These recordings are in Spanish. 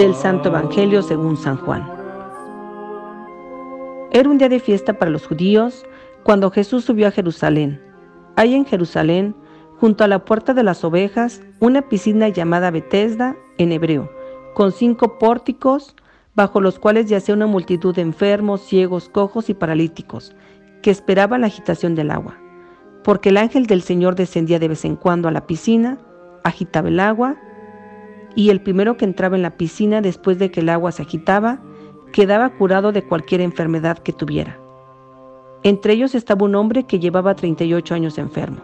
Del Santo Evangelio según San Juan. Era un día de fiesta para los judíos cuando Jesús subió a Jerusalén. Hay en Jerusalén, junto a la puerta de las ovejas, una piscina llamada Betesda en hebreo, con cinco pórticos bajo los cuales yacía una multitud de enfermos, ciegos, cojos y paralíticos, que esperaban la agitación del agua. Porque el ángel del Señor descendía de vez en cuando a la piscina, agitaba el agua, y el primero que entraba en la piscina después de que el agua se agitaba, quedaba curado de cualquier enfermedad que tuviera. Entre ellos estaba un hombre que llevaba 38 años enfermo.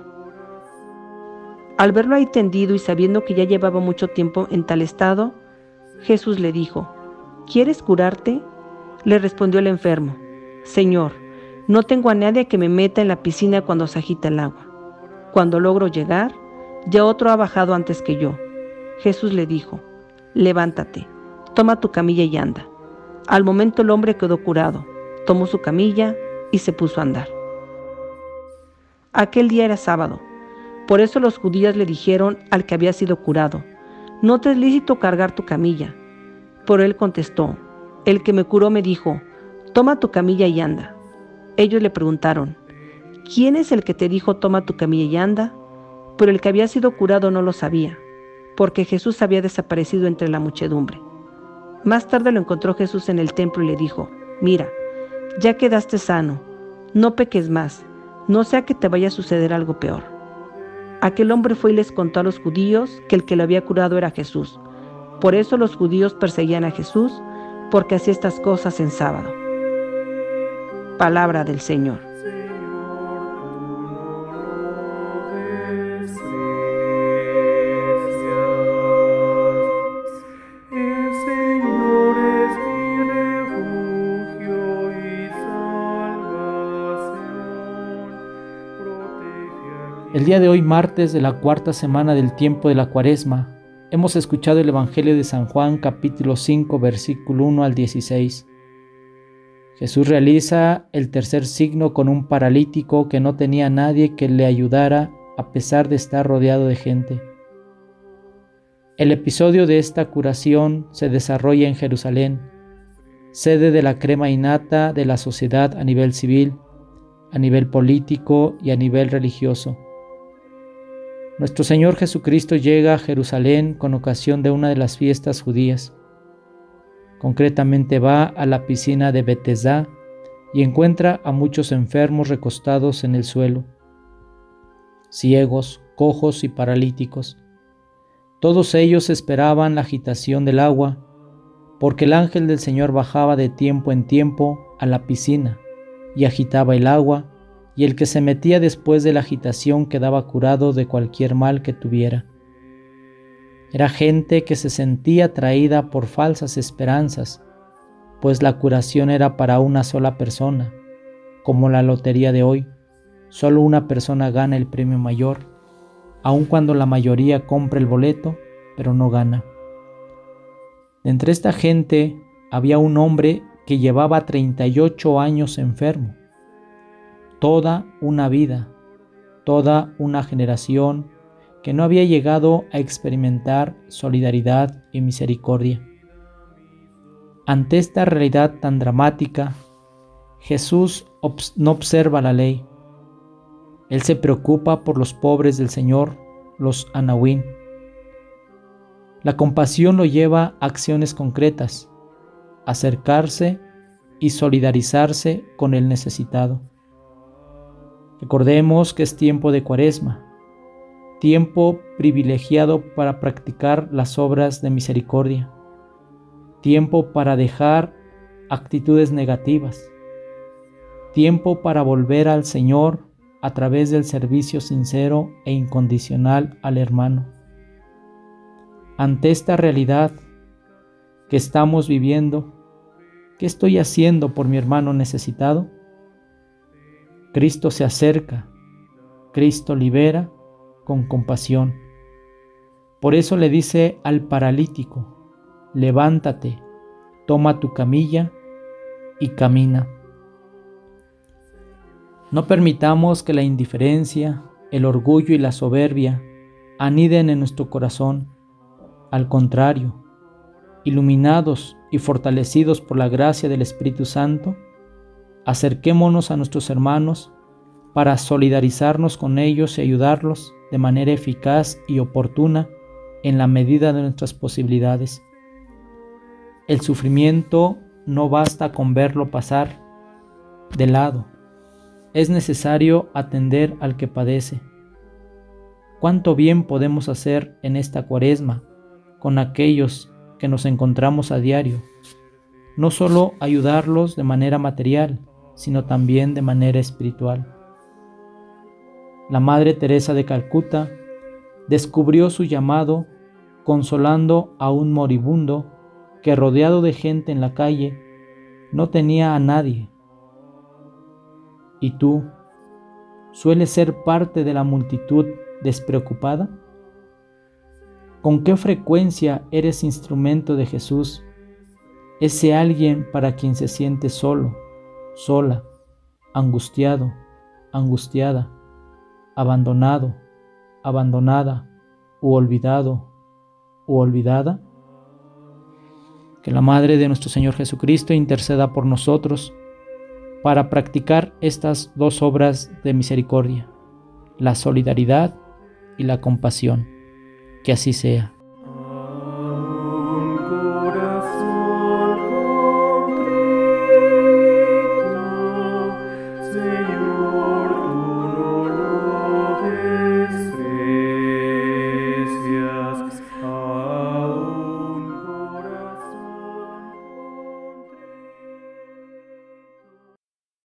Al verlo ahí tendido y sabiendo que ya llevaba mucho tiempo en tal estado, Jesús le dijo, ¿Quieres curarte? Le respondió el enfermo, Señor, no tengo a nadie que me meta en la piscina cuando se agita el agua. Cuando logro llegar, ya otro ha bajado antes que yo. Jesús le dijo, Levántate, toma tu camilla y anda. Al momento el hombre quedó curado, tomó su camilla y se puso a andar. Aquel día era sábado, por eso los judíos le dijeron al que había sido curado, no te es lícito cargar tu camilla. Por él contestó, el que me curó me dijo, toma tu camilla y anda. Ellos le preguntaron, ¿quién es el que te dijo toma tu camilla y anda? Pero el que había sido curado no lo sabía, porque Jesús había desaparecido entre la muchedumbre. Más tarde lo encontró Jesús en el templo y le dijo, mira, ya quedaste sano, no peques más, no sea que te vaya a suceder algo peor. Aquel hombre fue y les contó a los judíos que el que lo había curado era Jesús. Por eso los judíos perseguían a Jesús, porque hacía estas cosas en sábado. Palabra del Señor. Día de hoy, martes de la cuarta semana del tiempo de la cuaresma, hemos escuchado el Evangelio de San Juan capítulo 5 versículo 1 al 16. Jesús realiza el tercer signo con un paralítico que no tenía nadie que le ayudara a pesar de estar rodeado de gente. El episodio de esta curación se desarrolla en Jerusalén, sede de la crema innata de la sociedad a nivel civil, a nivel político y a nivel religioso. Nuestro Señor Jesucristo llega a Jerusalén con ocasión de una de las fiestas judías. Concretamente va a la piscina de Betesda y encuentra a muchos enfermos recostados en el suelo, ciegos, cojos y paralíticos. Todos ellos esperaban la agitación del agua, porque el ángel del Señor bajaba de tiempo en tiempo a la piscina y agitaba el agua y el que se metía después de la agitación quedaba curado de cualquier mal que tuviera. Era gente que se sentía atraída por falsas esperanzas, pues la curación era para una sola persona, como la lotería de hoy. Solo una persona gana el premio mayor, aun cuando la mayoría compra el boleto, pero no gana. Entre esta gente había un hombre que llevaba 38 años enfermo toda una vida, toda una generación que no había llegado a experimentar solidaridad y misericordia. Ante esta realidad tan dramática, Jesús no observa la ley. Él se preocupa por los pobres del Señor, los anahuín. La compasión lo lleva a acciones concretas, acercarse y solidarizarse con el necesitado. Recordemos que es tiempo de cuaresma, tiempo privilegiado para practicar las obras de misericordia, tiempo para dejar actitudes negativas, tiempo para volver al Señor a través del servicio sincero e incondicional al hermano. Ante esta realidad que estamos viviendo, ¿qué estoy haciendo por mi hermano necesitado? Cristo se acerca, Cristo libera con compasión. Por eso le dice al paralítico, levántate, toma tu camilla y camina. No permitamos que la indiferencia, el orgullo y la soberbia aniden en nuestro corazón. Al contrario, iluminados y fortalecidos por la gracia del Espíritu Santo, acerquémonos a nuestros hermanos para solidarizarnos con ellos y ayudarlos de manera eficaz y oportuna en la medida de nuestras posibilidades. El sufrimiento no basta con verlo pasar de lado, es necesario atender al que padece. ¿Cuánto bien podemos hacer en esta cuaresma con aquellos que nos encontramos a diario? No solo ayudarlos de manera material, sino también de manera espiritual. La Madre Teresa de Calcuta descubrió su llamado consolando a un moribundo que rodeado de gente en la calle no tenía a nadie. ¿Y tú sueles ser parte de la multitud despreocupada? ¿Con qué frecuencia eres instrumento de Jesús, ese alguien para quien se siente solo, sola, angustiado, angustiada, abandonado, abandonada o olvidado o olvidada? Que la Madre de nuestro Señor Jesucristo interceda por nosotros para practicar estas dos obras de misericordia, la solidaridad y la compasión. Que así sea.